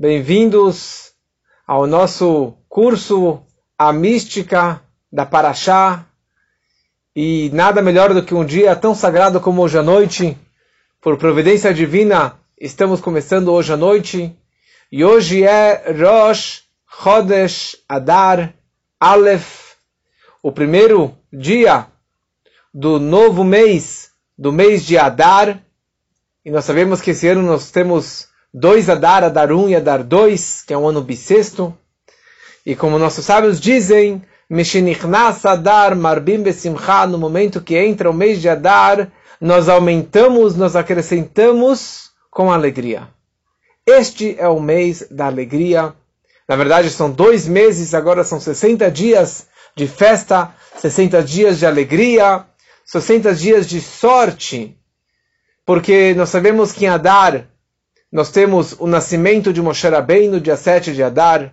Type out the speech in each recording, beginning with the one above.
Bem-vindos ao nosso curso A Mística da Paraxá. E nada melhor do que um dia tão sagrado como hoje à noite. Por providência divina, estamos começando hoje à noite. E hoje é Rosh Chodesh Adar Aleph, o primeiro dia do novo mês, do mês de Adar. E nós sabemos que esse ano nós temos dois Adar, Adar 1 e Adar 2, que é um ano bissexto. E como nossos sábios dizem, Meshenichnas Adar Marbim Besimcha, no momento que entra o mês de Adar, nós aumentamos, nós acrescentamos com alegria. Este é o mês da alegria. Na verdade, são dois meses, agora são 60 dias de festa, 60 dias de alegria, 60 dias de sorte, porque nós sabemos que em Adar nós temos o nascimento de Moshe Rabbeinu, no dia 7 de Adar.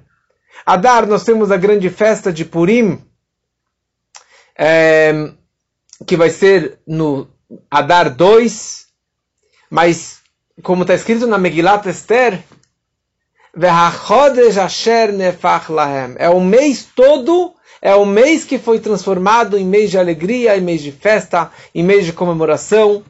Adar nós temos a grande festa de Purim, é, que vai ser no Adar 2, mas como está escrito na Megilat Esther, é o mês todo, é o mês que foi transformado em mês de alegria, em mês de festa, em mês de comemoração.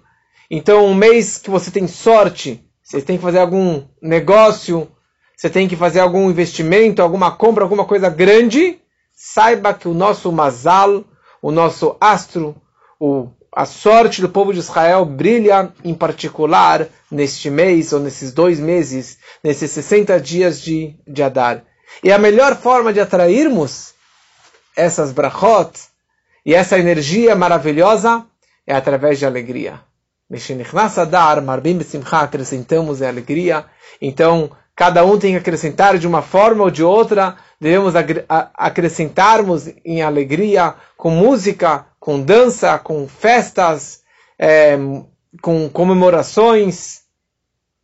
Então, um mês que você tem sorte, você tem que fazer algum negócio, você tem que fazer algum investimento, alguma compra, alguma coisa grande, saiba que o nosso mazal, o nosso astro, o, a sorte do povo de Israel brilha em particular neste mês ou nesses dois meses, nesses 60 dias de, de Adar. E a melhor forma de atrairmos essas brachot e essa energia maravilhosa é através de alegria. Adar, Marbim Simcha, acrescentamos a alegria. Então, cada um tem que acrescentar de uma forma ou de outra. Devemos acrescentarmos em alegria, com música, com dança, com festas, é, com comemorações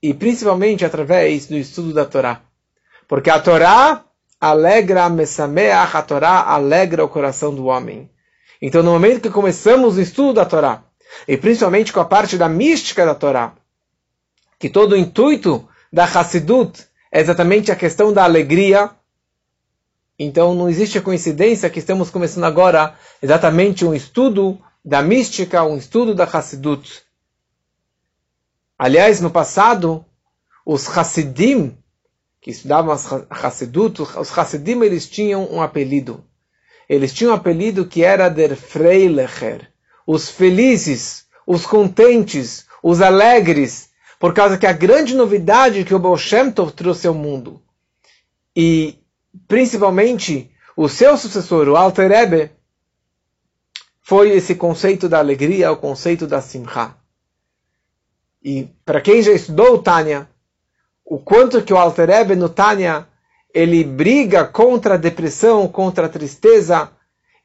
e principalmente através do estudo da Torá. Porque a Torá alegra, a Torá alegra o coração do homem. Então, no momento que começamos o estudo da Torá, e principalmente com a parte da mística da Torá, que todo o intuito da Hassidut é exatamente a questão da alegria. Então não existe coincidência que estamos começando agora exatamente um estudo da mística, um estudo da Hassidut. Aliás, no passado, os Hassidim, que estudavam as Hassidut, os Hassidim eles tinham um apelido. Eles tinham um apelido que era Der Freilecher, os felizes, os contentes, os alegres, por causa que a grande novidade que o Baal Shem Tov trouxe ao mundo, e principalmente o seu sucessor, o Alter Rebbe, foi esse conceito da alegria, o conceito da simcha. E para quem já estudou o Tânia, o quanto que o Alter Rebbe no Tânia, ele briga contra a depressão, contra a tristeza,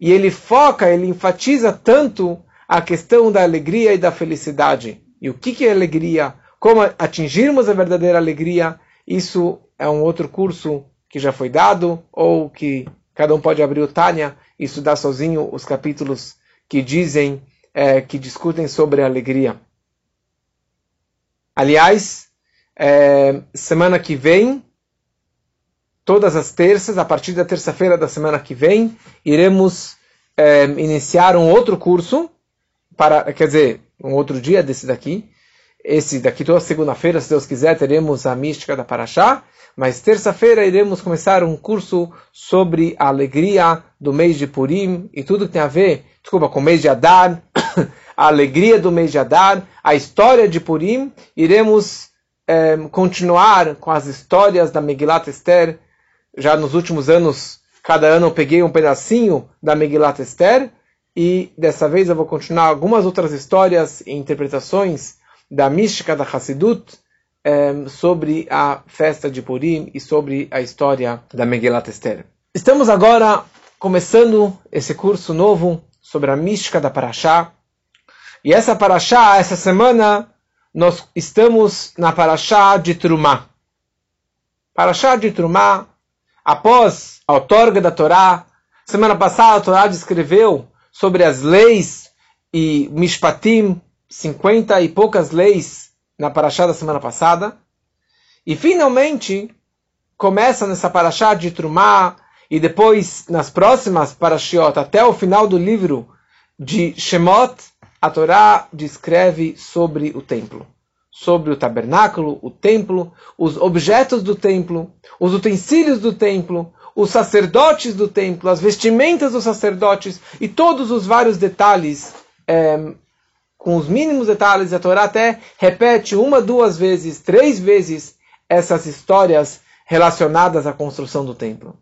e ele foca, ele enfatiza tanto a questão da alegria e da felicidade. E o que é alegria? Como atingirmos a verdadeira alegria? Isso é um outro curso que já foi dado, ou que cada um pode abrir o Tânia e estudar sozinho os capítulos que dizem, é, que discutem sobre a alegria. Aliás, é, semana que vem, todas as terças, a partir da terça-feira da semana que vem, iremos é, iniciar um outro curso para, quer dizer, um outro dia desse daqui. Esse daqui toda segunda-feira, se Deus quiser, teremos a mística da Paraxá. Mas terça-feira iremos começar um curso sobre a alegria do mês de Purim e tudo que tem a ver, desculpa, com o mês de Adar, a alegria do mês de Adar, a história de Purim. Iremos é, continuar com as histórias da Megilat Esther. Já nos últimos anos, cada ano eu peguei um pedacinho da Megilat Esther e dessa vez eu vou continuar algumas outras histórias e interpretações da mística da Hassidut eh, sobre a festa de Purim e sobre a história da Megillat Esther. Estamos agora começando esse curso novo sobre a mística da Parashá. E essa Parashá, essa semana, nós estamos na Parashá de Trumá. Parashá de Trumá, após a outorga da Torá, semana passada a Torá descreveu sobre as leis e Mishpatim, 50 e poucas leis na Parashá da semana passada. E finalmente, começa nessa paraxá de Trumá e depois nas próximas parashiot, até o final do livro de Shemot, a Torá descreve sobre o templo, sobre o tabernáculo, o templo, os objetos do templo, os utensílios do templo, os sacerdotes do templo, as vestimentas dos sacerdotes e todos os vários detalhes, é, com os mínimos detalhes, a Torá até repete uma, duas vezes, três vezes essas histórias relacionadas à construção do templo.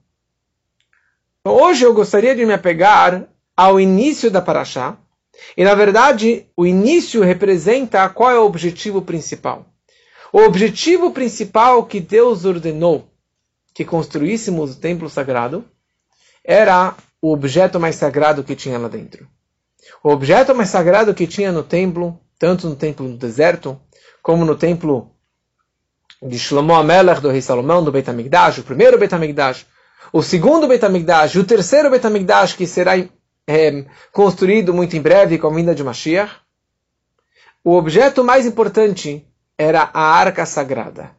Então, hoje eu gostaria de me apegar ao início da Paraxá, e na verdade o início representa qual é o objetivo principal. O objetivo principal que Deus ordenou que construíssemos o templo sagrado era o objeto mais sagrado que tinha lá dentro. O objeto mais sagrado que tinha no templo, tanto no templo do deserto, como no templo de Shlomo Amelech, do rei Salomão, do Beit HaMikdash, o primeiro Beit HaMikdash, o segundo Beit HaMikdash o terceiro Beit HaMikdash, que será é, construído muito em breve com a vinda de Mashiach, o objeto mais importante era a arca sagrada.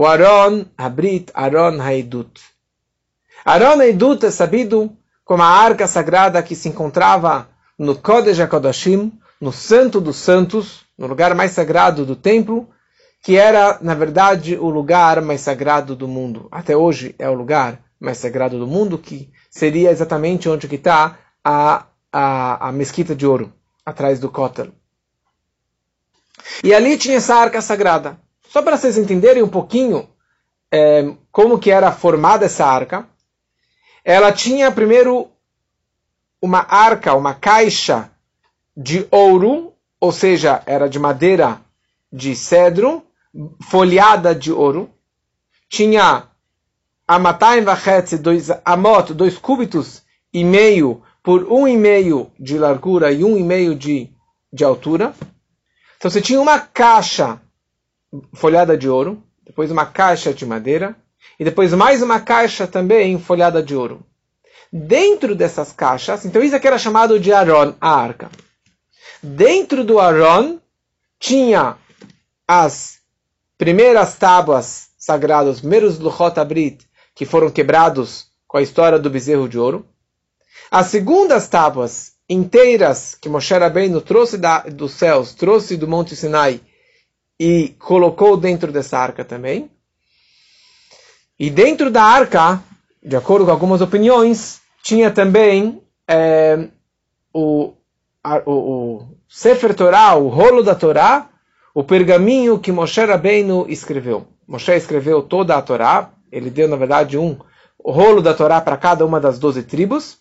O Aron Habrit, Aron Haidut. Aron Haidut é sabido como a arca sagrada que se encontrava no Kodesh HaKodashim, no Santo dos Santos, no lugar mais sagrado do templo, que era, na verdade, o lugar mais sagrado do mundo. Até hoje é o lugar mais sagrado do mundo, que seria exatamente onde está a, a, a mesquita de ouro, atrás do Kotel. E ali tinha essa arca sagrada. Só para vocês entenderem um pouquinho é, como que era formada essa arca, ela tinha primeiro uma arca, uma caixa de ouro, ou seja, era de madeira de cedro, folhada de ouro. Tinha Amataim Vachetze, dois amot, dois cúbitos e meio por um e meio de largura e um e meio de, de altura. Então você tinha uma caixa folhada de ouro, depois uma caixa de madeira e depois mais uma caixa também folhada de ouro. Dentro dessas caixas, então isso aqui era chamado de Aron, a arca. Dentro do Aron tinha as primeiras tábuas sagradas, os primeiros Luchot Abrit, que foram quebrados com a história do bezerro de ouro. As segundas tábuas inteiras que Moshe Rabbeinu trouxe da, dos céus, trouxe do Monte Sinai e colocou dentro dessa arca também. E dentro da arca, de acordo com algumas opiniões, tinha também é, o, a, o, o Sefer Torah, o rolo da Torá, o pergaminho que Moshe Rabbeinu escreveu. Moshe escreveu toda a Torá, ele deu, na verdade, um rolo da Torá para cada uma das doze tribos.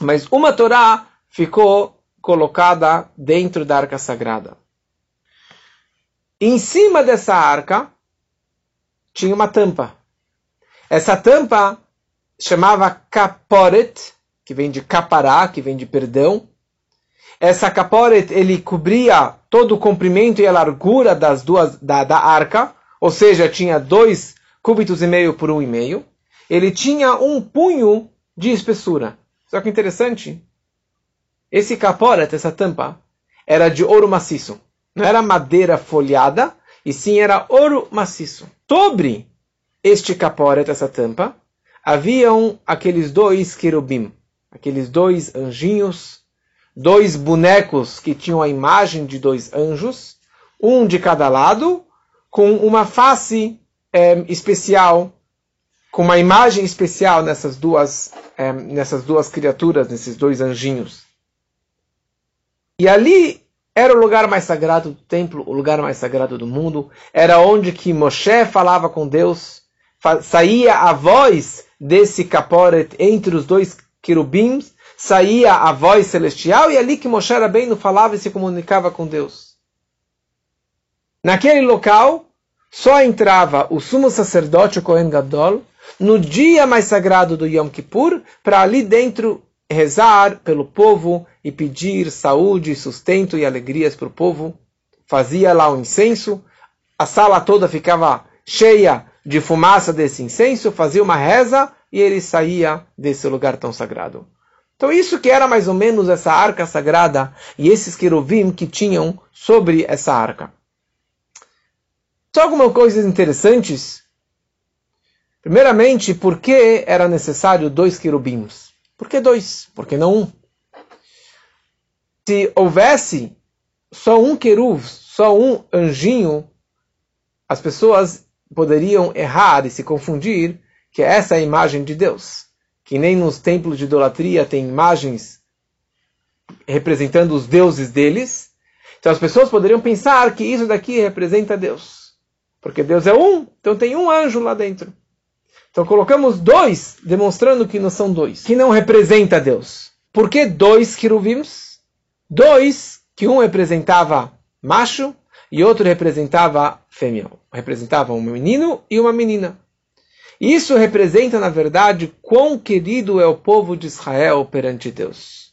Mas uma Torá ficou colocada dentro da arca sagrada. Em cima dessa arca tinha uma tampa. Essa tampa chamava caporet, que vem de capará, que vem de perdão. Essa caporet ele cobria todo o comprimento e a largura das duas da, da arca, ou seja, tinha dois cúbitos e meio por um e meio. Ele tinha um punho de espessura. Só que interessante, esse caporet, essa tampa, era de ouro maciço. Não era madeira folhada, e sim era ouro maciço. Sobre este caporet, essa tampa, haviam aqueles dois querubim, aqueles dois anjinhos, dois bonecos que tinham a imagem de dois anjos, um de cada lado, com uma face é, especial com uma imagem especial nessas duas, é, nessas duas criaturas, nesses dois anjinhos. E ali era o lugar mais sagrado do templo, o lugar mais sagrado do mundo. Era onde que Moshe falava com Deus, saía a voz desse caporet entre os dois querubins, saía a voz celestial e ali que Moshe era bem falava e se comunicava com Deus. Naquele local só entrava o sumo sacerdote, o Kohen Gadol, no dia mais sagrado do Yom Kippur, para ali dentro rezar pelo povo e pedir saúde, sustento e alegrias para o povo. Fazia lá o incenso, a sala toda ficava cheia de fumaça desse incenso, fazia uma reza e ele saía desse lugar tão sagrado. Então isso que era mais ou menos essa arca sagrada e esses querubim que tinham sobre essa arca. Só algumas coisas interessantes Primeiramente, por que era necessário dois querubins? Por que dois? Por que não um? Se houvesse só um querub, só um anjinho, as pessoas poderiam errar e se confundir que essa é a imagem de Deus. Que nem nos templos de idolatria tem imagens representando os deuses deles. Então as pessoas poderiam pensar que isso daqui representa Deus. Porque Deus é um, então tem um anjo lá dentro. Então colocamos dois, demonstrando que não são dois, que não representa Deus. Por que dois querubins? Dois, que um representava macho e outro representava fêmea. Representava um menino e uma menina. Isso representa, na verdade, quão querido é o povo de Israel perante Deus.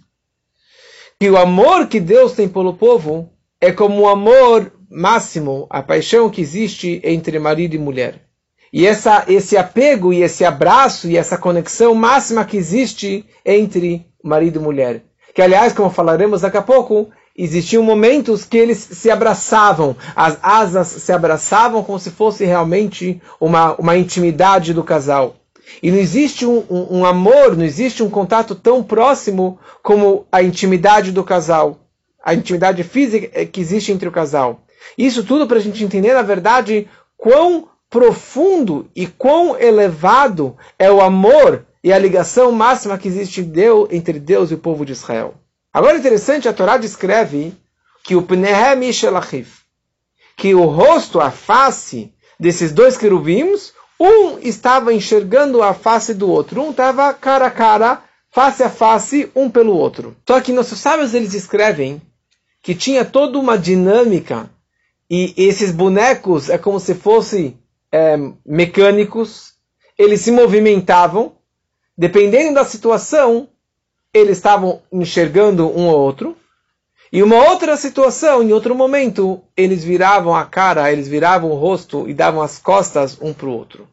E o amor que Deus tem pelo povo é como o amor máximo, a paixão que existe entre marido e mulher. E essa, esse apego e esse abraço e essa conexão máxima que existe entre marido e mulher. Que, aliás, como falaremos daqui a pouco, existiam momentos que eles se abraçavam, as asas se abraçavam como se fosse realmente uma, uma intimidade do casal. E não existe um, um, um, amor, não existe um contato tão próximo como a intimidade do casal, a intimidade física que existe entre o casal. Isso tudo para a gente entender, na verdade, quão profundo e quão elevado é o amor e a ligação máxima que existe entre Deus e o povo de Israel. Agora é interessante, a Torá descreve que o Pnehem Shelachif, que o rosto, a face desses dois querubins, um estava enxergando a face do outro, um estava cara a cara, face a face, um pelo outro. Só que nossos sábios eles escrevem que tinha toda uma dinâmica e esses bonecos é como se fossem é, mecânicos, eles se movimentavam, dependendo da situação, eles estavam enxergando um ou outro. E uma outra situação, em outro momento, eles viravam a cara, eles viravam o rosto e davam as costas um para o outro.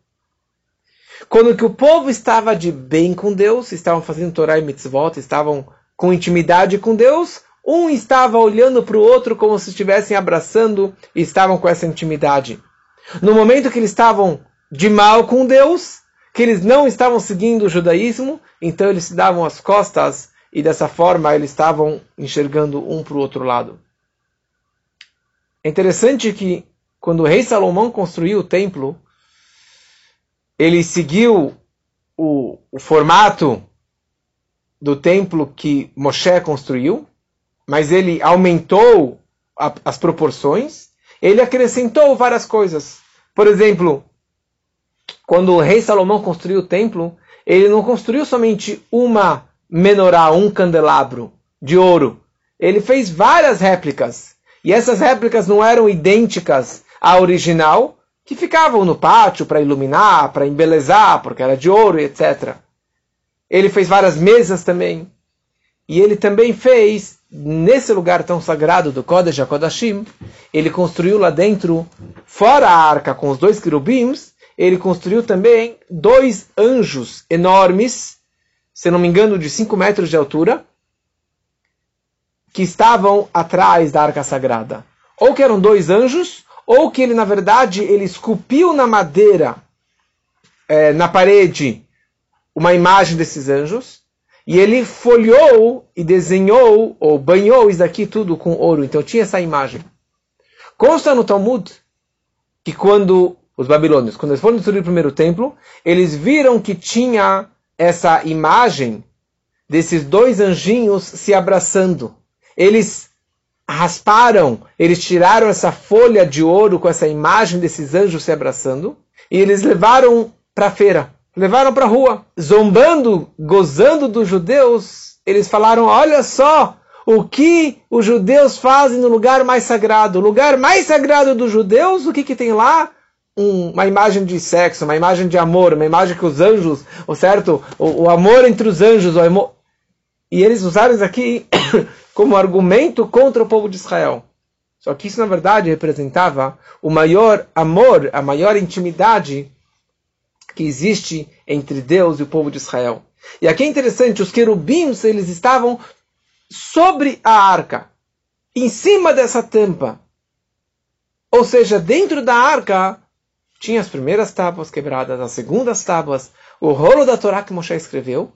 Quando que o povo estava de bem com Deus, estavam fazendo Torah e Mitzvot, estavam com intimidade com Deus, um estava olhando para o outro como se estivessem abraçando e estavam com essa intimidade. No momento que eles estavam de mal com Deus, que eles não estavam seguindo o judaísmo, então eles se davam as costas e dessa forma eles estavam enxergando um para o outro lado. É interessante que quando o rei Salomão construiu o templo, ele seguiu o, o formato do templo que Moshe construiu, mas ele aumentou a, as proporções, ele acrescentou várias coisas. Por exemplo, quando o rei Salomão construiu o templo, ele não construiu somente uma menorá, um candelabro de ouro. Ele fez várias réplicas. E essas réplicas não eram idênticas à original, que ficavam no pátio para iluminar, para embelezar, porque era de ouro, etc. Ele fez várias mesas também. E ele também fez, nesse lugar tão sagrado do Kodesh HaKodashim, ele construiu lá dentro, fora a arca com os dois querubins, ele construiu também dois anjos enormes, se não me engano, de 5 metros de altura, que estavam atrás da arca sagrada. Ou que eram dois anjos, ou que ele, na verdade, ele esculpiu na madeira, é, na parede, uma imagem desses anjos, e ele folheou e desenhou, ou banhou isso daqui tudo com ouro. Então tinha essa imagem. Consta no Talmud que quando os babilônios, quando eles foram destruir o primeiro templo, eles viram que tinha essa imagem desses dois anjinhos se abraçando. Eles rasparam, eles tiraram essa folha de ouro com essa imagem desses anjos se abraçando e eles levaram para a feira, levaram para a rua, zombando, gozando dos judeus. Eles falaram: Olha só o que os judeus fazem no lugar mais sagrado. O lugar mais sagrado dos judeus, o que, que tem lá? um, uma imagem de sexo, uma imagem de amor, uma imagem que os anjos, o certo, o, o amor entre os anjos, o e eles usaram isso aqui como argumento contra o povo de Israel. Só que isso, na verdade, representava o maior amor, a maior intimidade que existe entre Deus e o povo de Israel. E aqui é interessante, os querubins, eles estavam sobre a arca, em cima dessa tampa. Ou seja, dentro da arca tinha as primeiras tábuas quebradas, as segundas tábuas, o rolo da Torá que Moshe escreveu,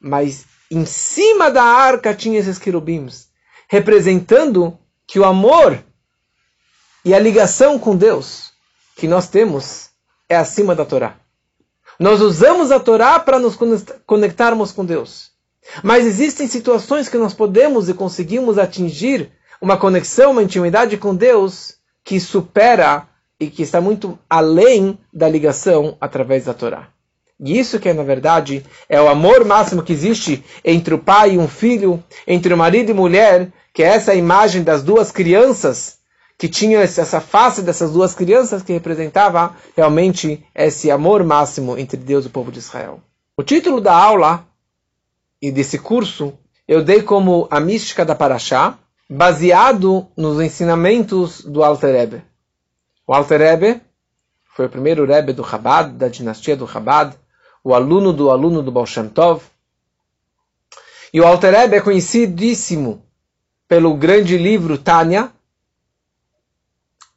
mas em cima da arca tinha esses querubins, representando que o amor e a ligação com Deus que nós temos é acima da Torá. Nós usamos a Torá para nos conectarmos com Deus. Mas existem situações que nós podemos e conseguimos atingir uma conexão, uma intimidade com Deus que supera e que está muito além da ligação através da Torá. E isso que, na verdade, é o amor máximo que existe entre o pai e um filho, entre o marido e mulher, que é essa imagem das duas crianças que tinha essa face dessas duas crianças que representava realmente esse amor máximo entre Deus e o povo de Israel. O título da aula e desse curso eu dei como a mística da Paraxá, baseado nos ensinamentos do Alter Rebbe. O Alter Rebbe foi o primeiro Rebbe do Chabad, da dinastia do Chabad, o aluno do aluno do Baal Shem Tov. E o Alter Rebbe é conhecidíssimo pelo grande livro Tânia,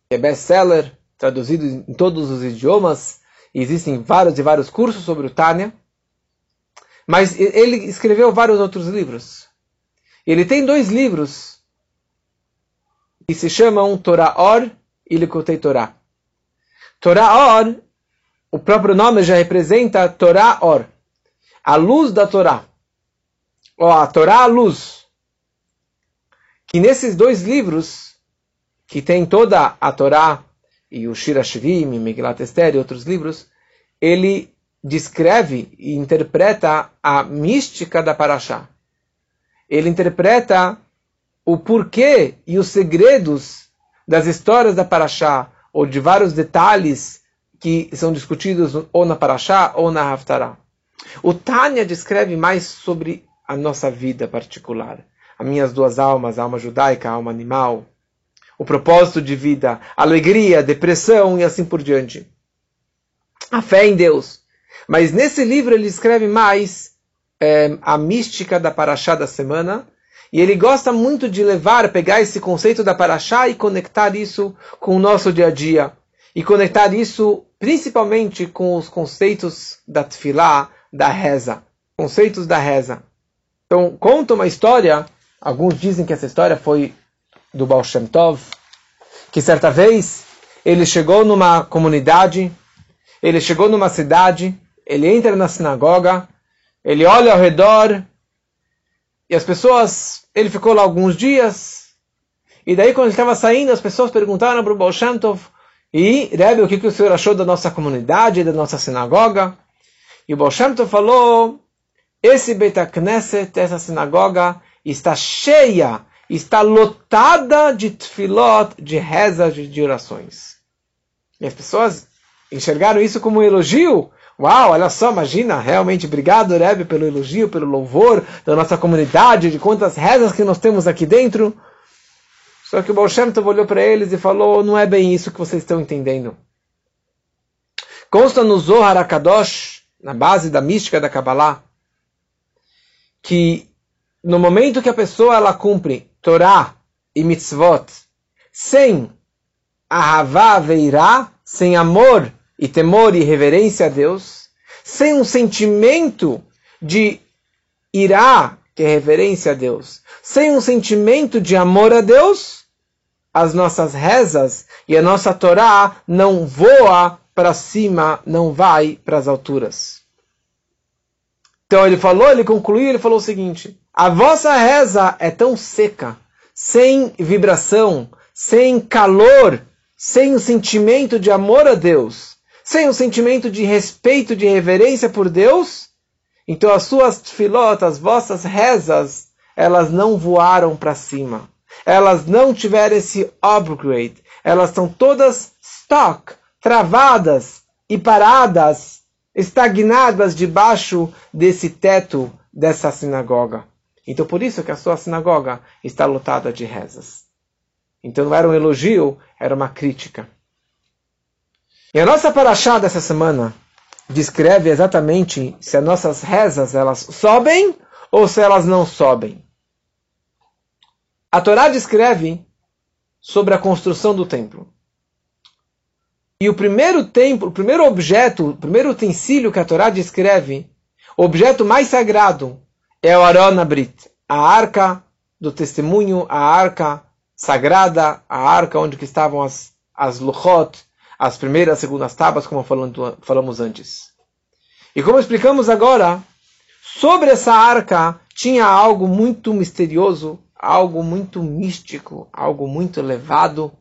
é best-seller, traduzido em todos os idiomas, existem vários e vários cursos sobre o Tânia. Mas ele escreveu vários outros livros. Ele tem dois livros que se chamam Torah Or e Likutei Torah. Torah Or, o próprio nome já representa Torah Or, a luz da Torá, ou a Torá a luz. Que nesses dois livros que tem toda a Torá e o Shira Shvim, e Megillat Esther e outros livros, ele descreve e interpreta a mística da Parashá. Ele interpreta o porquê e os segredos das histórias da Parashá, ou de vários detalhes que são discutidos ou na Parashá ou na Haftarah. O Tânia descreve mais sobre a nossa vida particular. As minhas duas almas, a alma judaica, a alma animal o propósito de vida, alegria, depressão e assim por diante. A fé em Deus. Mas nesse livro ele escreve mais é, a mística da Paraxá da semana. E ele gosta muito de levar, pegar esse conceito da Paraxá e conectar isso com o nosso dia a dia. E conectar isso principalmente com os conceitos da Tfilá, da reza. Conceitos da reza. Então, conta uma história, alguns dizem que essa história foi do Baal Shem Tov, que certa vez ele chegou numa comunidade, ele chegou numa cidade, ele entra na sinagoga, ele olha ao redor, e as pessoas, ele ficou lá alguns dias, e daí quando ele estava saindo, as pessoas perguntaram para o Baal Shem Tov, e Rebbe, o que, que o senhor achou da nossa comunidade, da nossa sinagoga? E o Baal Shem Tov falou, esse Beit Knesset, essa sinagoga, está cheia está lotada de tefilot, de rezas, de orações. E as pessoas enxergaram isso como um elogio. Uau, olha só, imagina, realmente, obrigado, Rebbe, pelo elogio, pelo louvor da nossa comunidade, de quantas rezas que nós temos aqui dentro. Só que o Baal Shem Tov olhou para eles e falou, não é bem isso que vocês estão entendendo. Consta no Zohar HaKadosh, na base da mística da Kabbalah, que no momento que a pessoa ela cumpre Torá e mitzvot sem ahavá veirá, sem amor e temor e reverência a Deus, sem um sentimento de irá, que é reverência a Deus, sem um sentimento de amor a Deus, as nossas rezas e a nossa Torá não voa para cima, não vai para as alturas. Então ele falou, ele concluiu, ele falou o seguinte: a vossa reza é tão seca, sem vibração, sem calor, sem o sentimento de amor a Deus, sem o sentimento de respeito, de reverência por Deus, então as suas filotas, as vossas rezas, elas não voaram para cima. Elas não tiveram esse upgrade. Elas estão todas stock, travadas e paradas, estagnadas debaixo desse teto dessa sinagoga. Então por isso que a sua sinagoga está lotada de rezas. Então não era um elogio, era uma crítica. E a nossa paraxá dessa semana descreve exatamente se as nossas rezas elas sobem ou se elas não sobem. A Torá descreve sobre a construção do templo. E o primeiro templo, o primeiro objeto, o primeiro utensílio que a Torá descreve, o objeto mais sagrado, é o Aron a arca do testemunho, a arca sagrada, a arca onde estavam as, as luchot, as primeiras e segundas tábuas, como falando, falamos antes. E como explicamos agora, sobre essa arca tinha algo muito misterioso, algo muito místico, algo muito elevado,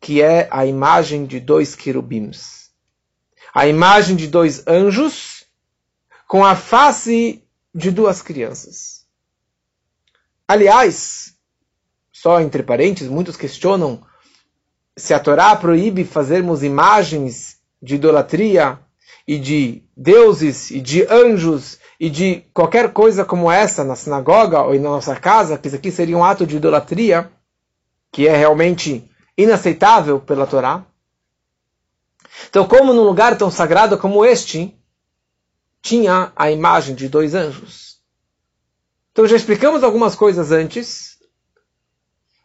que é a imagem de dois querubins. A imagem de dois anjos com a face de duas crianças. Aliás, só entre parênteses, muitos questionam se a Torá proíbe fazermos imagens de idolatria e de deuses e de anjos e de qualquer coisa como essa na sinagoga ou na nossa casa, que isso aqui seria um ato de idolatria, que é realmente inaceitável pela Torá. Então, como num lugar tão sagrado como este, tinha a imagem de dois anjos. Então, já explicamos algumas coisas antes,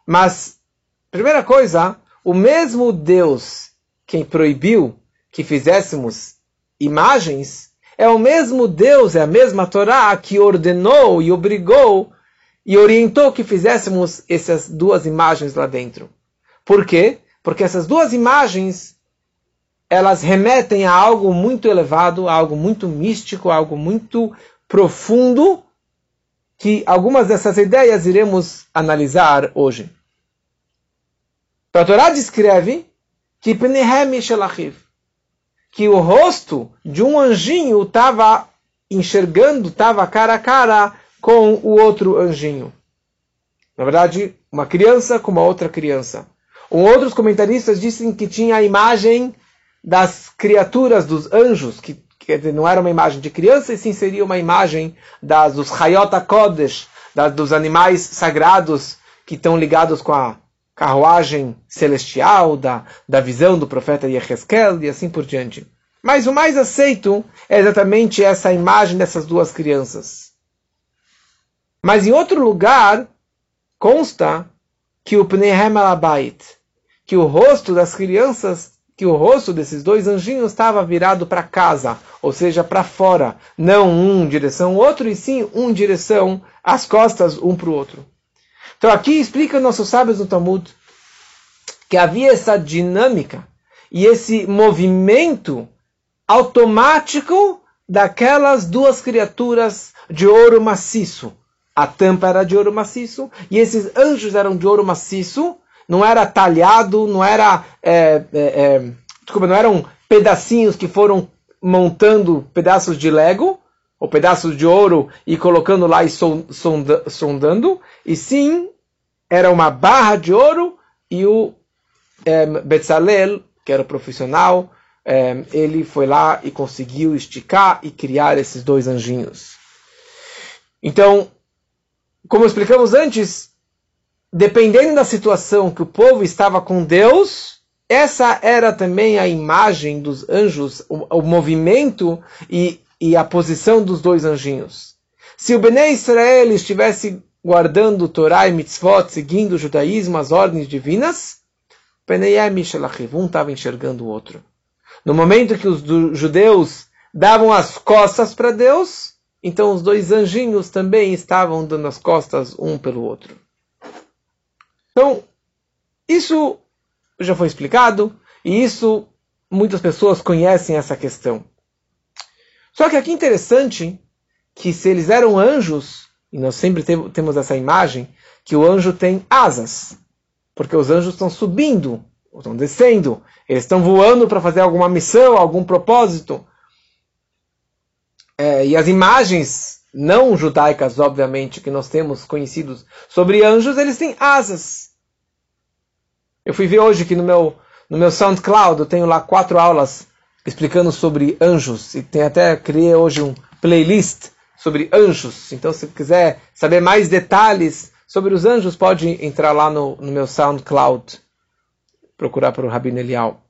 mas, primeira coisa, o mesmo Deus quem proibiu que fizéssemos imagens, é o mesmo Deus, é a mesma Torá que ordenou e obrigou e orientou que fizéssemos essas duas imagens lá dentro. Por quê? Porque essas duas imagens elas remetem a algo muito elevado, a algo muito místico, a algo muito profundo, que algumas dessas ideias iremos analisar hoje. Então, a Torá descreve que que o rosto de um anjinho estava enxergando, estava cara a cara com o outro anjinho. Na verdade, uma criança com uma outra criança. Outros comentaristas dizem que tinha a imagem das criaturas, dos anjos, que não era uma imagem de criança, e sim seria uma imagem das, dos Hayot Kodesh, das, dos animais sagrados que estão ligados com a carruagem celestial, da, da visão do profeta Yehezkel e assim por diante. Mas o mais aceito é exatamente essa imagem dessas duas crianças. Mas em outro lugar consta que o Pnehem Alabait, que o rosto das crianças, que o rosto desses dois anjinhos estava virado para casa, ou seja, para fora, não um em direção ao outro, e sim um em direção às costas um para o outro. Então aqui explica nossos sábios no Talmud que havia essa dinâmica e esse movimento automático daquelas duas criaturas de ouro maciço. A tampa era de ouro maciço e esses anjos eram de ouro maciço. Não era talhado, não era, é, é, é, desculpa, não eram pedacinhos que foram montando pedaços de Lego ou pedaços de ouro e colocando lá e sonda, sondando, e sim era uma barra de ouro e o é, Betzalel, que era profissional, é, ele foi lá e conseguiu esticar e criar esses dois anjinhos. Então, como explicamos antes, dependendo da situação que o povo estava com Deus, essa era também a imagem dos anjos, o, o movimento e e a posição dos dois anjinhos. Se o Bnei Israel estivesse guardando Torá e Mitzvot, seguindo o judaísmo, as ordens divinas, um estava enxergando o outro. No momento que os judeus davam as costas para Deus, então os dois anjinhos também estavam dando as costas um pelo outro. Então, isso já foi explicado, e isso muitas pessoas conhecem essa questão. Só que aqui é interessante que se eles eram anjos, e nós sempre temos essa imagem, que o anjo tem asas, porque os anjos estão subindo, estão descendo, eles estão voando para fazer alguma missão, algum propósito. É, e as imagens não judaicas, obviamente, que nós temos conhecidos sobre anjos, eles têm asas. Eu fui ver hoje que no meu, no meu SoundCloud eu tenho lá quatro aulas explicando sobre anjos e tem até criei hoje um playlist sobre anjos. Então, se quiser saber mais detalhes sobre os anjos, pode entrar lá no, no meu SoundCloud, procurar por Rabino Elial.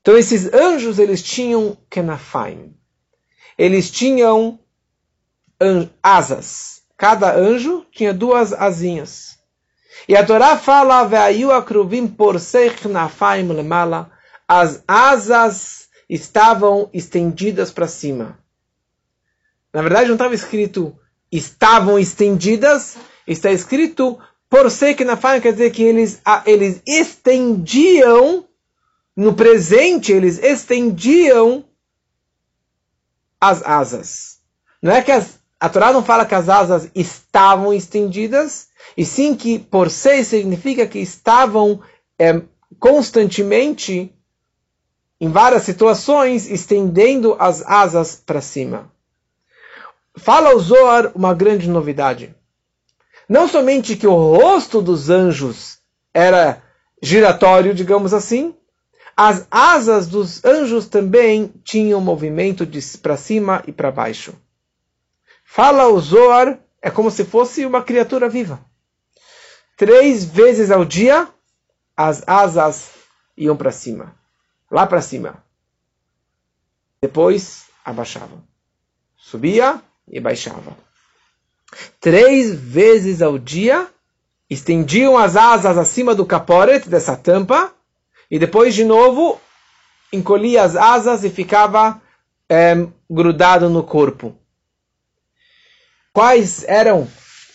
Então, esses anjos, eles tinham kenafaim. Eles tinham asas. Cada anjo tinha duas asinhas. E a Torá fala, as asas estavam estendidas para cima. Na verdade, não estava escrito estavam estendidas, está escrito porsech nafaim, quer dizer que eles, eles estendiam, no presente, eles estendiam as asas. Não é que as, a Torá não fala que as asas estavam estendidas, e sim que por se significa que estavam é, constantemente, em várias situações, estendendo as asas para cima. Fala o Zohar uma grande novidade. Não somente que o rosto dos anjos era giratório, digamos assim, as asas dos anjos também tinham movimento para cima e para baixo. Fala o Zohar, é como se fosse uma criatura viva. Três vezes ao dia, as asas iam para cima. Lá para cima. Depois, abaixavam. Subia e baixava. Três vezes ao dia, estendiam as asas acima do caporet, dessa tampa, e depois, de novo, encolhia as asas e ficava é, grudado no corpo. Quais eram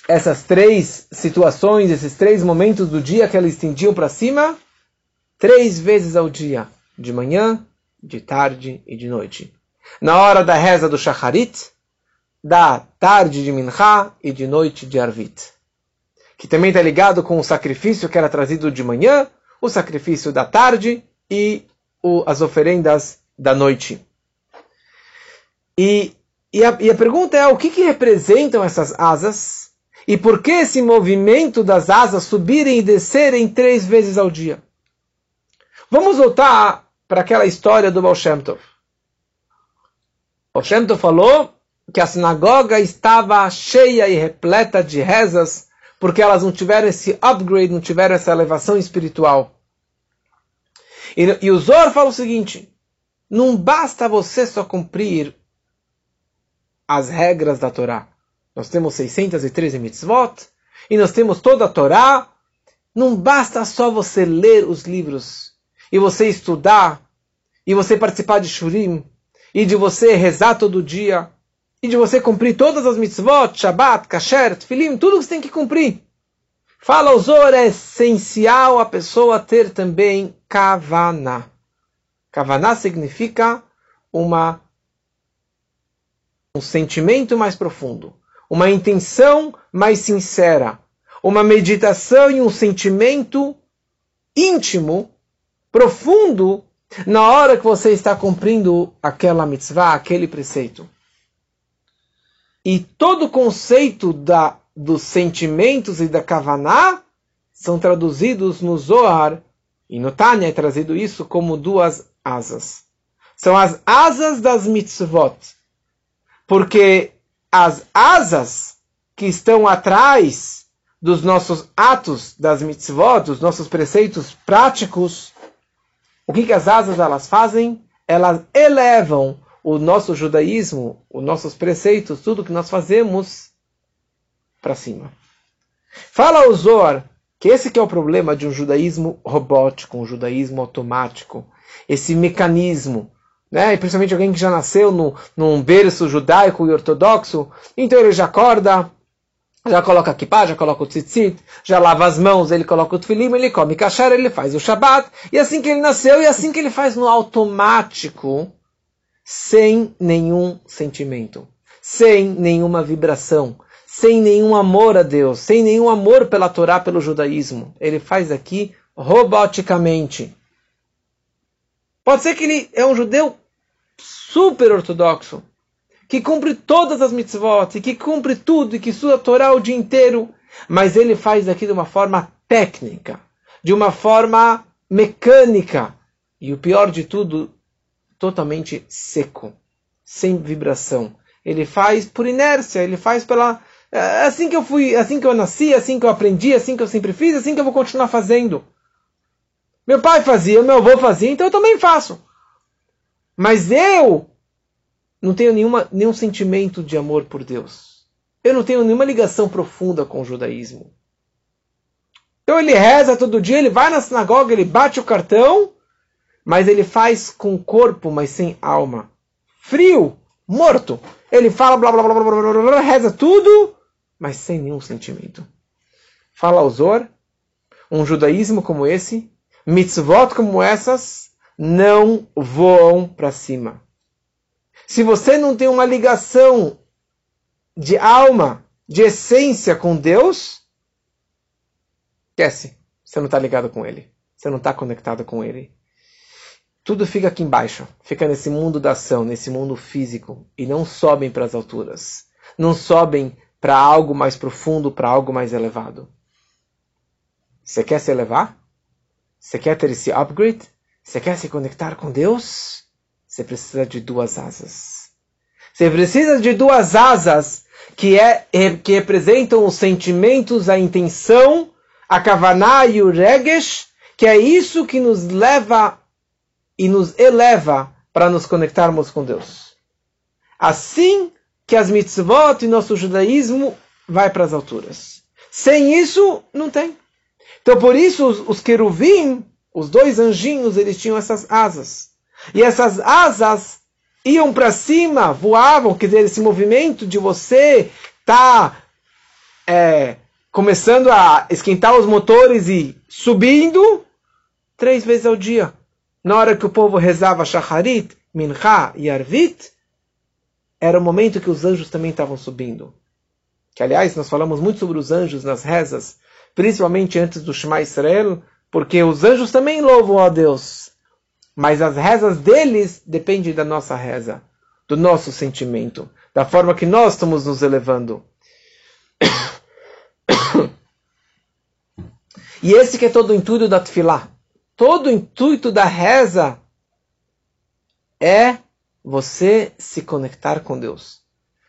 essas três situações, esses três momentos do dia que eles estendiam para cima? Três vezes ao dia, de manhã, de tarde e de noite. Na hora da reza do Shacharit, da tarde de Mincha e de noite de Arvit. Que também está ligado com o sacrifício que era trazido de manhã o sacrifício da tarde e o, as oferendas da noite. E, e, a, e a pergunta é: o que, que representam essas asas? E por que esse movimento das asas subirem e descerem três vezes ao dia? Vamos voltar para aquela história do Baal Shem Tov. Baal Shem Tov falou que a sinagoga estava cheia e repleta de rezas porque elas não tiveram esse upgrade, não tiveram essa elevação espiritual. E, e o Zor fala o seguinte: não basta você só cumprir as regras da Torá. Nós temos 613 mitzvot e nós temos toda a Torá. Não basta só você ler os livros e você estudar e você participar de Shurim e de você rezar todo dia e de você cumprir todas as mitzvot, Shabbat, Kasher, Tfilim, tudo que você tem que cumprir. Fala o Zohar, é essencial a pessoa ter também Kavaná. Kavaná significa uma, um sentimento mais profundo, uma intenção mais sincera, uma meditação e um sentimento íntimo, profundo, na hora que você está cumprindo aquela mitzvah, aquele preceito. E todo o conceito da, dos sentimentos e da kavaná são traduzidos no Zohar, e no Tânia é trazido isso como duas asas. São as asas das mitzvot. Porque as asas que estão atrás dos nossos atos das mitzvot, dos nossos preceitos práticos, o que, que as asas elas fazem? Elas elevam o nosso judaísmo, os nossos preceitos, tudo que nós fazemos para cima. Fala o Zohar que esse que é o problema de um judaísmo robótico, um judaísmo automático, esse mecanismo, né? E principalmente alguém que já nasceu no, num berço judaico e ortodoxo, então ele já acorda, já coloca kippah, já coloca o tzitzit, já lava as mãos, ele coloca o tefilim, ele come kasher, ele faz o shabat, e assim que ele nasceu, e assim que ele faz no automático, sem nenhum sentimento, sem nenhuma vibração, sem nenhum amor a Deus, sem nenhum amor pela Torá, pelo judaísmo. Ele faz aqui roboticamente. Pode ser que ele é um judeu super ortodoxo, que cumpre todas as mitzvot, e que cumpre tudo, e que estuda a Torá o dia inteiro, mas ele faz aqui de uma forma técnica, de uma forma mecânica. E o pior de tudo, totalmente seco, sem vibração. Ele faz por inércia, ele faz pela é assim que eu fui, assim que eu nasci, assim que eu aprendi, assim que eu sempre fiz, assim que eu vou continuar fazendo. Meu pai fazia, meu avô fazia, então eu também faço. Mas eu não tenho nenhuma, nenhum sentimento de amor por Deus. Eu não tenho nenhuma ligação profunda com o judaísmo. Então ele reza todo dia, ele vai na sinagoga, ele bate o cartão, mas ele faz com corpo, mas sem alma. Frio, morto. Ele fala blá blá blá blá blá, blá, blá reza tudo, mas sem nenhum sentimento. Fala ao Zor, um judaísmo como esse, mitzvot como essas, não voam para cima. Se você não tem uma ligação de alma, de essência com Deus, esquece. Você não está ligado com Ele. Você não está conectado com Ele. Tudo fica aqui embaixo. Fica nesse mundo da ação, nesse mundo físico. E não sobem para as alturas. Não sobem para algo mais profundo, para algo mais elevado. Você quer se elevar? Você quer ter esse upgrade? Você quer se conectar com Deus? Você precisa de duas asas. Você precisa de duas asas que, é, que representam os sentimentos, a intenção, a kavaná e o regesh, que é isso que nos leva e nos eleva para nos conectarmos com Deus. Assim que as mitzvot e nosso judaísmo vai para as alturas. Sem isso, não tem. Então, por isso, os, os queruvim, os dois anjinhos, eles tinham essas asas. E essas asas iam para cima, voavam, quer dizer, esse movimento de você tá é, começando a esquentar os motores e subindo três vezes ao dia. Na hora que o povo rezava Shacharit, Mincha e Arvit, era o momento que os anjos também estavam subindo. Que, aliás, nós falamos muito sobre os anjos nas rezas principalmente antes do Shema Israel, porque os anjos também louvam a Deus. Mas as rezas deles dependem da nossa reza, do nosso sentimento, da forma que nós estamos nos elevando. E esse que é todo o intuito da tefilá. Todo o intuito da reza é você se conectar com Deus.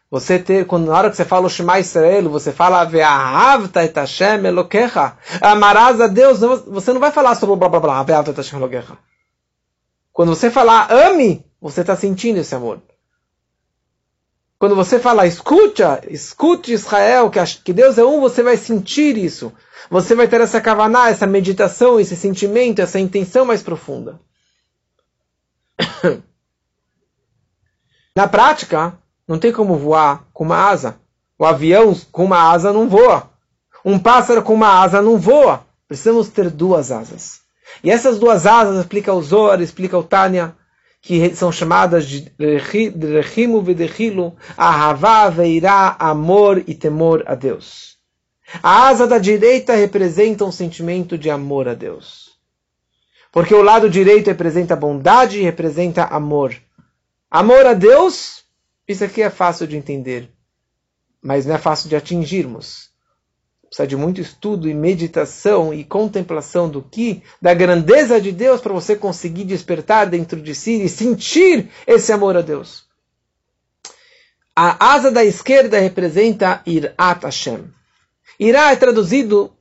Você ter, quando na hora que você fala o Shema Israel, você fala Ve'ahavta et Hashem Elokecha. Amarás a Deus, você não vai falar sobre blá blá blá, Ve'ahavta et Hashem Elokecha. Quando você falar ame, você está sentindo esse amor. Quando você fala escuta, escute Israel, que Deus é um, você vai sentir isso. Você vai ter essa kavaná, essa meditação, esse sentimento, essa intenção mais profunda. Na prática, não tem como voar com uma asa. O avião com uma asa não voa. Um pássaro com uma asa não voa. Precisamos ter duas asas. E essas duas asas explica o Zohar, explica o Tânia, que são chamadas de Rechimu Vedechilo, Ahavá, Veirá, amor e temor a Deus. A asa da direita representa um sentimento de amor a Deus. Porque o lado direito representa bondade e representa amor. Amor a Deus isso aqui é fácil de entender, mas não é fácil de atingirmos. Precisa de muito estudo e meditação e contemplação do que, da grandeza de Deus, para você conseguir despertar dentro de si e sentir esse amor a Deus. A asa da esquerda representa Irat Hashem. Irá é traduzido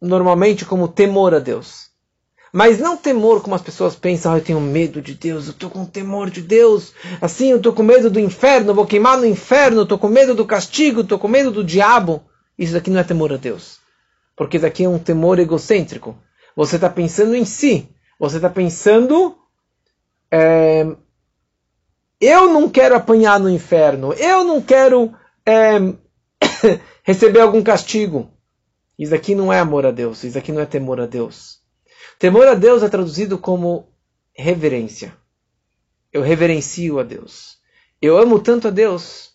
normalmente como temor a Deus. Mas não temor como as pessoas pensam, ah, eu tenho medo de Deus, eu estou com temor de Deus, assim eu estou com medo do inferno, vou queimar no inferno, estou com medo do castigo, estou com medo do diabo. Isso daqui não é temor a Deus. Porque daqui é um temor egocêntrico. Você está pensando em si. Você está pensando. É, eu não quero apanhar no inferno. Eu não quero é, receber algum castigo. Isso aqui não é amor a Deus. Isso aqui não é temor a Deus. Temor a Deus é traduzido como reverência. Eu reverencio a Deus. Eu amo tanto a Deus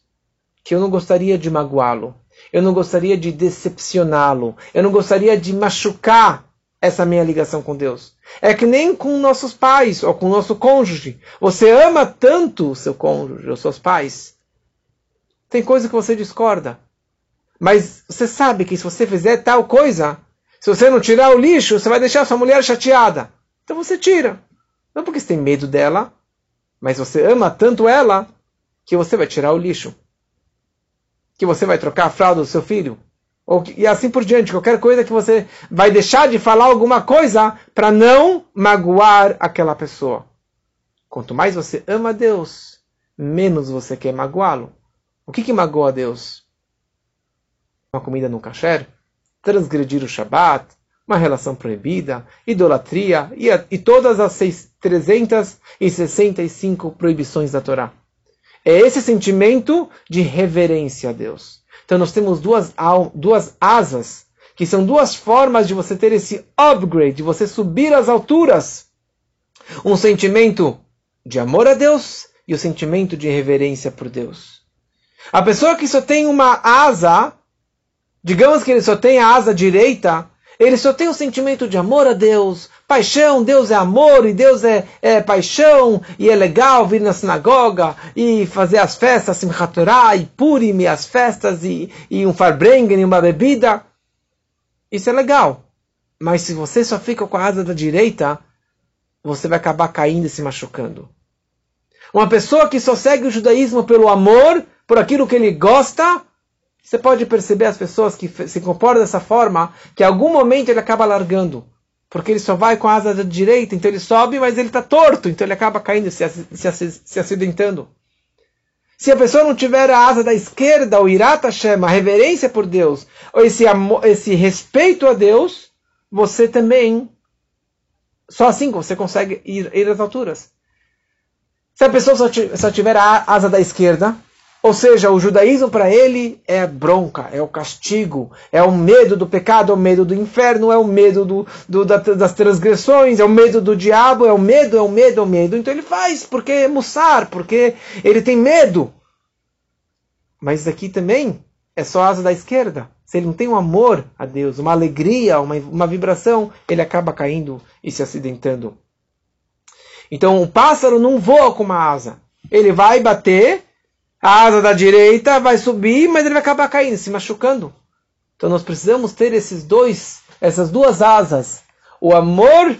que eu não gostaria de magoá-lo. Eu não gostaria de decepcioná-lo. Eu não gostaria de machucar essa minha ligação com Deus. É que nem com nossos pais ou com nosso cônjuge. Você ama tanto o seu cônjuge ou seus pais. Tem coisa que você discorda. Mas você sabe que se você fizer tal coisa, se você não tirar o lixo, você vai deixar sua mulher chateada. Então você tira. Não porque você tem medo dela, mas você ama tanto ela que você vai tirar o lixo. Que você vai trocar a fralda do seu filho. Ou, e assim por diante. Qualquer coisa que você vai deixar de falar alguma coisa para não magoar aquela pessoa. Quanto mais você ama Deus, menos você quer magoá-lo. O que, que magoa Deus? Uma comida no kasher? transgredir o Shabat, uma relação proibida, idolatria e, a, e todas as seis, 365 proibições da Torá. É esse sentimento de reverência a Deus. Então nós temos duas, duas asas, que são duas formas de você ter esse upgrade, de você subir às alturas. Um sentimento de amor a Deus e o sentimento de reverência por Deus. A pessoa que só tem uma asa, digamos que ele só tem a asa direita, ele só tem o um sentimento de amor a Deus, paixão, Deus é amor e Deus é, é, paixão, e é legal vir na sinagoga e fazer as festas, Simchat Torah, e Purim, e as festas, e, e um farbrengen, e uma bebida. Isso é legal. Mas se você só fica com a asa da direita, você vai acabar caindo e se machucando. Uma pessoa que só segue o judaísmo pelo amor, por aquilo que ele gosta, você pode perceber as pessoas que se comportam dessa forma, que em algum momento ele acaba largando. Porque ele só vai com a asa da direita, então ele sobe, mas ele está torto, então ele acaba caindo, se, se, se acidentando. Se a pessoa não tiver a asa da esquerda, o irata chama, a reverência por Deus, ou esse, esse respeito a Deus, você também, só assim você consegue ir, ir às alturas. Se a pessoa só tiver a asa da esquerda, ou seja, o judaísmo para ele é bronca, é o castigo, é o medo do pecado, é o medo do inferno, é o medo do, do, das transgressões, é o medo do diabo, é o medo, é o medo, é o medo. Então ele faz porque é mussar, porque ele tem medo. Mas aqui também é só asa da esquerda. Se ele não tem um amor a Deus, uma alegria, uma, uma vibração, ele acaba caindo e se acidentando. Então o pássaro não voa com uma asa. Ele vai bater, a asa da direita vai subir, mas ele vai acabar caindo, se machucando. Então nós precisamos ter esses dois, essas duas asas, o amor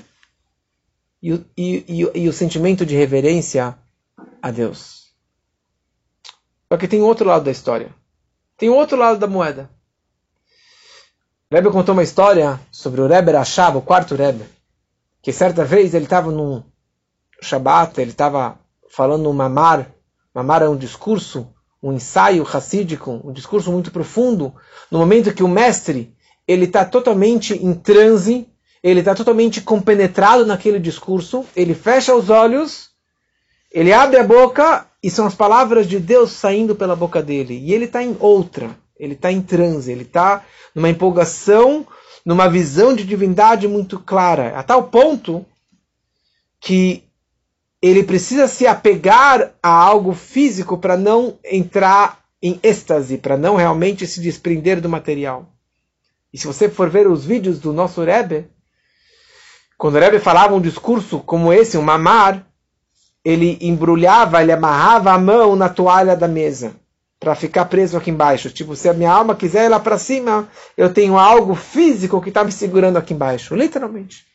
e o, e, e, e o sentimento de reverência a Deus. Só que tem outro lado da história. Tem outro lado da moeda. O Rebbe contou uma história sobre o Rebbe Rashab, o quarto Rebbe, que certa vez ele estava num Shabat, ele estava falando um mamar. Mamar é um discurso, um ensaio racídico, um discurso muito profundo. No momento que o mestre ele está totalmente em transe, ele está totalmente compenetrado naquele discurso, ele fecha os olhos, ele abre a boca e são as palavras de Deus saindo pela boca dele. E ele está em outra, ele está em transe, ele está numa empolgação, numa visão de divindade muito clara, a tal ponto que ele precisa se apegar a algo físico para não entrar em êxtase, para não realmente se desprender do material. E se você for ver os vídeos do nosso Rebbe, quando o Rebbe falava um discurso como esse, um mamar, ele embrulhava, ele amarrava a mão na toalha da mesa para ficar preso aqui embaixo. Tipo, se a minha alma quiser ir lá para cima, eu tenho algo físico que está me segurando aqui embaixo, literalmente.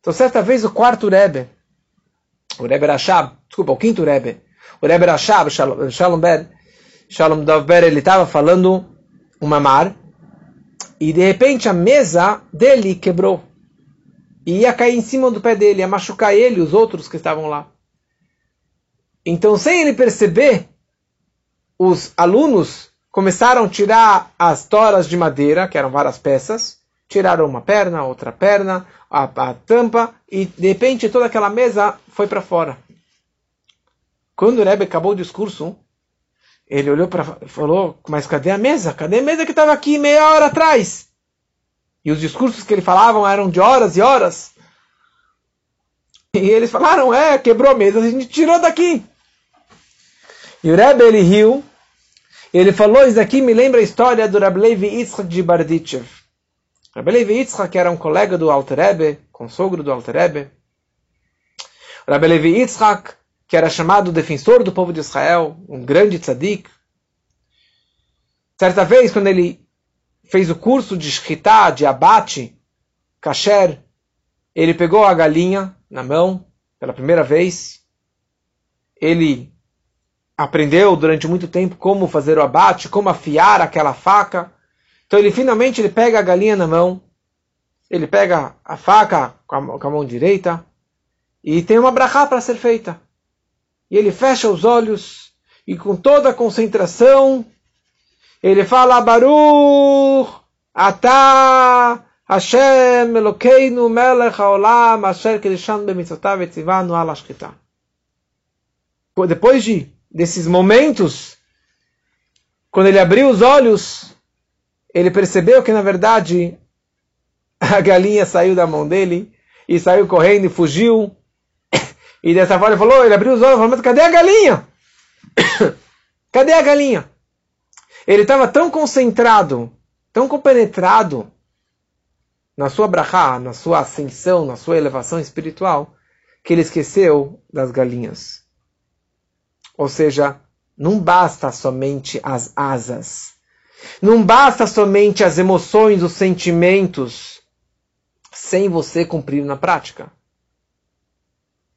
Então, certa vez o quarto Rebbe, o Rebbe Rashab, desculpa, o quinto Rebbe, o Rebbe Rashab, Shalom, Shalom Ber, Shalom Dovber, ele estava falando uma mar, e de repente a mesa dele quebrou. E ia cair em cima do pé dele, ia machucar ele e os outros que estavam lá. Então, sem ele perceber, os alunos começaram a tirar as toras de madeira, que eram várias peças, tiraram uma perna, outra perna, a, a tampa, e de repente toda aquela mesa foi para fora. Quando o Rebbe acabou o discurso, ele olhou para falou, mas cadê a mesa? Cadê a mesa que estava aqui meia hora atrás? E os discursos que ele falavam eram de horas e horas. E eles falaram, é, quebrou a mesa, a gente tirou daqui. E o Rebbe, ele riu, ele falou, isso aqui me lembra a história do Rabbi Levi de Barditchev. Rabbi Levi Yitzchak era um colega do Alter Rebbe, consogro do Alter Rebbe. Rabbi Levi Yitzchak, que era chamado defensor do povo de Israel, um grande tzadik. Certa vez, quando ele fez o curso de shkita, de abate, kasher, ele pegou a galinha na mão, pela primeira vez. Ele aprendeu durante muito tempo como fazer o abate, como afiar aquela faca. Então ele finalmente ele pega a galinha na mão, ele pega a faca com a, com a mão direita e tem uma brachá para ser feita. E ele fecha os olhos e com toda a concentração ele fala Baruch Atah Hashem Elokeinu melech haolam asher kedishan bemitzvotav etzivanu al ashkita. Depois de, desses momentos, quando ele abriu os olhos, ele percebeu que, na verdade, a galinha saiu da mão dele e saiu correndo e fugiu. E dessa forma ele falou, ele abriu os olhos e falou, mas cadê a galinha? cadê a galinha? Ele estava tão concentrado, tão compenetrado na sua brachá, na sua ascensão, na sua elevação espiritual, que ele esqueceu das galinhas. Ou seja, não basta somente as asas. Não basta somente as emoções, os sentimentos, sem você cumprir na prática.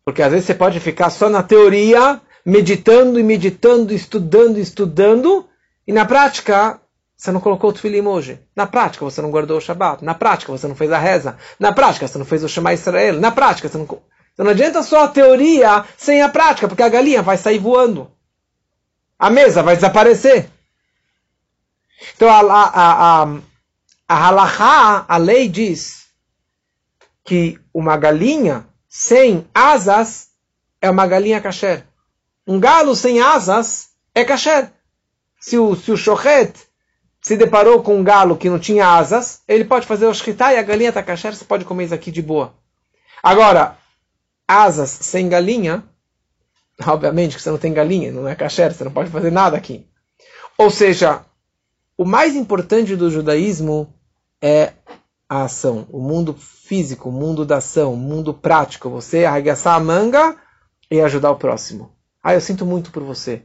Porque às vezes você pode ficar só na teoria, meditando e meditando, estudando e estudando, e na prática você não colocou o tefilim hoje. Na prática você não guardou o Shabat. Na prática você não fez a reza. Na prática você não fez o Shema Israel. Na prática você não... Então não adianta só a teoria sem a prática, porque a galinha vai sair voando. A mesa vai desaparecer. Então a, a, a, a a lei diz que uma galinha sem asas é uma galinha kasher. Um galo sem asas é kasher. Se o, se o shochet se deparou com um galo que não tinha asas, ele pode fazer o shkita e a galinha está kasher, você pode comer isso aqui de boa. Agora, asas sem galinha, obviamente que você não tem galinha, não é kasher, você não pode fazer nada aqui. Ou seja, o mais importante do judaísmo é a ação, o mundo físico, o mundo da ação, o mundo prático. Você arregaçar a manga e ajudar o próximo. Ah, eu sinto muito por você.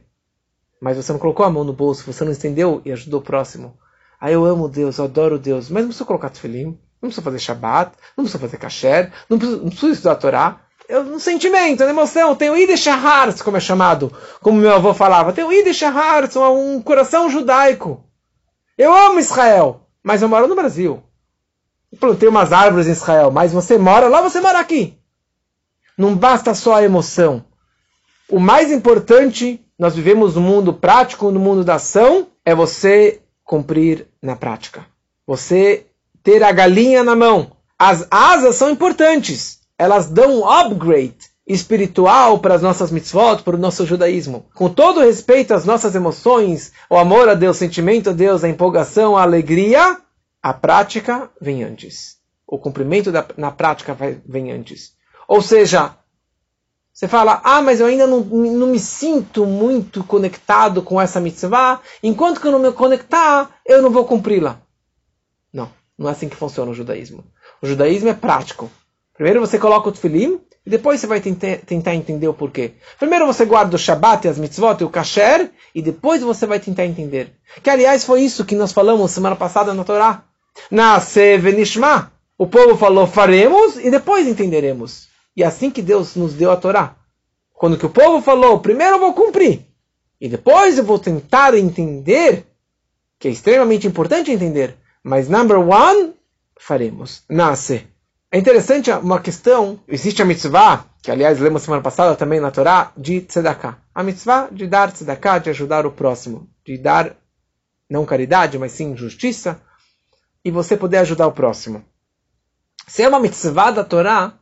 Mas você não colocou a mão no bolso, você não estendeu e ajudou o próximo. Ah, eu amo Deus, eu adoro Deus. Mas não precisa colocar tefilim, não precisa fazer Shabbat, não precisa fazer kasher, não precisa, não precisa estudar a Torá. Eu, um sentimento, uma emoção, tem o Ide Shahartz, como é chamado, como meu avô falava. Tem o Ide Shahartz, um coração judaico. Eu amo Israel, mas eu moro no Brasil. Eu plantei umas árvores em Israel, mas você mora lá, você mora aqui. Não basta só a emoção. O mais importante, nós vivemos no mundo prático, no mundo da ação, é você cumprir na prática. Você ter a galinha na mão. As asas são importantes. Elas dão um upgrade espiritual para as nossas mitzvot, para o nosso judaísmo. Com todo respeito às nossas emoções, o amor a Deus, o sentimento a Deus, a empolgação, a alegria, a prática vem antes. O cumprimento da, na prática vem antes. Ou seja, você fala, ah, mas eu ainda não, não me sinto muito conectado com essa mitzvah, enquanto que eu não me conectar, eu não vou cumpri-la. Não, não é assim que funciona o judaísmo. O judaísmo é prático. Primeiro você coloca o tefilim, e depois você vai tentar, tentar entender o porquê. Primeiro você guarda o Shabat e as mitzvot e o kasher, e depois você vai tentar entender. Que aliás foi isso que nós falamos semana passada na Torá. Na Sevenishma. O povo falou faremos e depois entenderemos. E é assim que Deus nos deu a Torá. Quando que o povo falou, primeiro eu vou cumprir. E depois eu vou tentar entender, que é extremamente importante entender. Mas number one, faremos. Nasce. É interessante uma questão, existe a mitzvah, que aliás lemos semana passada também na Torá, de tzedakah. A mitzvah de dar tzedakah, de ajudar o próximo, de dar, não caridade, mas sim justiça, e você poder ajudar o próximo. Se é uma mitzvah da Torá,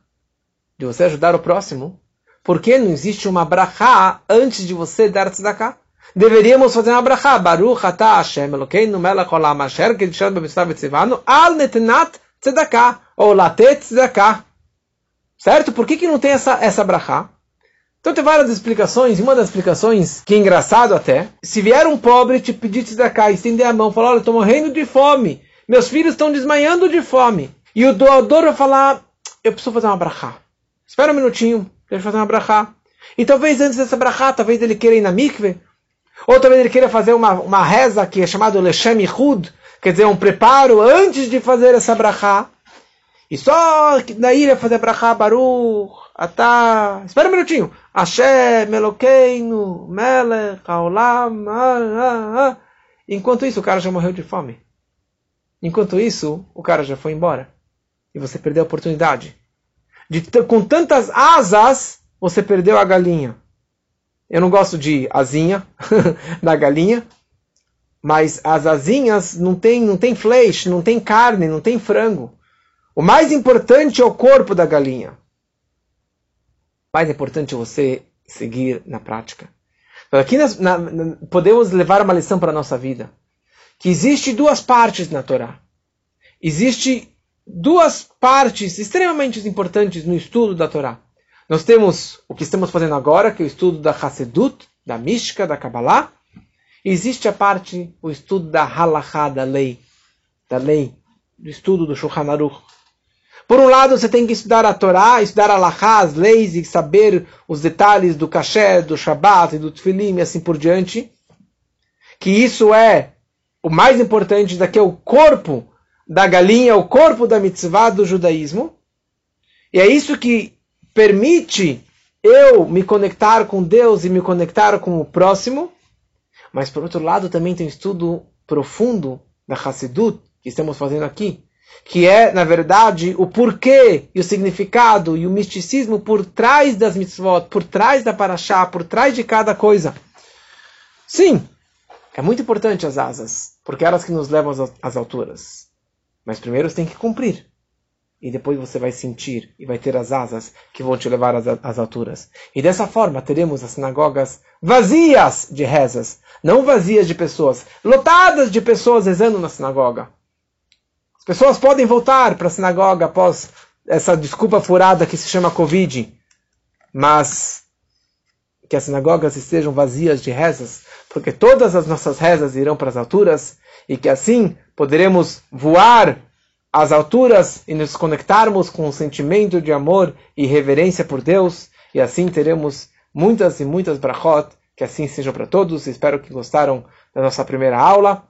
de você ajudar o próximo, por que não existe uma brachá antes de você dar tzedakah? Deveríamos fazer uma brachá. Baruch atah Hashem Elokeinu melech olam asher kedishan b'mitzvah v'tzivanu al netenat tzedakah, ou latet tzedakah. Certo? Por que, que não tem essa, essa brachá? Então tem várias explicações, e uma das explicações, que é engraçado até, se vier um pobre te pedir tzedakah, estender a mão, falar, olha, estou morrendo de fome, meus filhos estão desmanhando de fome, e o doador vai falar, eu preciso fazer uma brachá. Espera um minutinho, deixa eu fazer uma brachá. E talvez antes dessa brachá, talvez ele queira ir na mikve, ou talvez ele queira fazer uma, uma reza que é chamada Leshem Hud, quer dizer, um preparo antes de fazer essa brachá. E só daí ele vai fazer brachá Baruch, Atá. Espera um minutinho. Hashem, Elokeinu, Melech, Haolam. Ah, ah, ah. Enquanto isso, o cara já morreu de fome. Enquanto isso, o cara já foi embora. E você perdeu a oportunidade. De, com tantas asas, você perdeu a galinha. Eu não gosto de asinha da galinha, mas as asinhas não tem, não tem fleisch, não tem carne, não tem frango. O mais importante é o corpo da galinha. O mais importante é você seguir na prática. Então, aqui nós, na, na, podemos levar uma lição para a nossa vida. Que existe duas partes na Torá. Existe duas partes extremamente importantes no estudo da Torá. Nós temos o que estamos fazendo agora, que é o estudo da Hassedut, da Mística, da Kabbalah. Existe a parte, o estudo da Halachá, da lei, da lei, do estudo do Shulchan Aruch. Por um lado, você tem que estudar a Torá, estudar a Halachá, as leis e saber os detalhes do Kasher, do Shabbat e do Tfilim e assim por diante. Que isso é o mais importante, daqui é o corpo da galinha, o corpo da mitzvah do judaísmo. E é isso que permite eu me conectar com Deus e me conectar com o próximo. Mas, por outro lado, também tem um estudo profundo da Hassidut, que estamos fazendo aqui, que é, na verdade, o porquê e o significado e o misticismo por trás das mitzvot, por trás da paraxá, por trás de cada coisa. Sim, é muito importante as asas, porque é elas que nos levam às alturas. Mas primeiro você tem que cumprir e depois você vai sentir e vai ter as asas que vão te levar às, às, alturas. E dessa forma teremos as sinagogas vazias de rezas, não vazias de pessoas, lotadas de pessoas rezando na sinagoga. As pessoas podem voltar para a sinagoga após essa desculpa furada que se chama Covid, mas que as sinagogas estejam vazias de rezas, porque todas as nossas rezas irão para as alturas e que assim poderemos voar às alturas e nos conectarmos com o sentimento de amor e reverência por Deus, e assim teremos muitas e muitas brachot, que assim sejam para todos. Espero que gostaram da nossa primeira aula.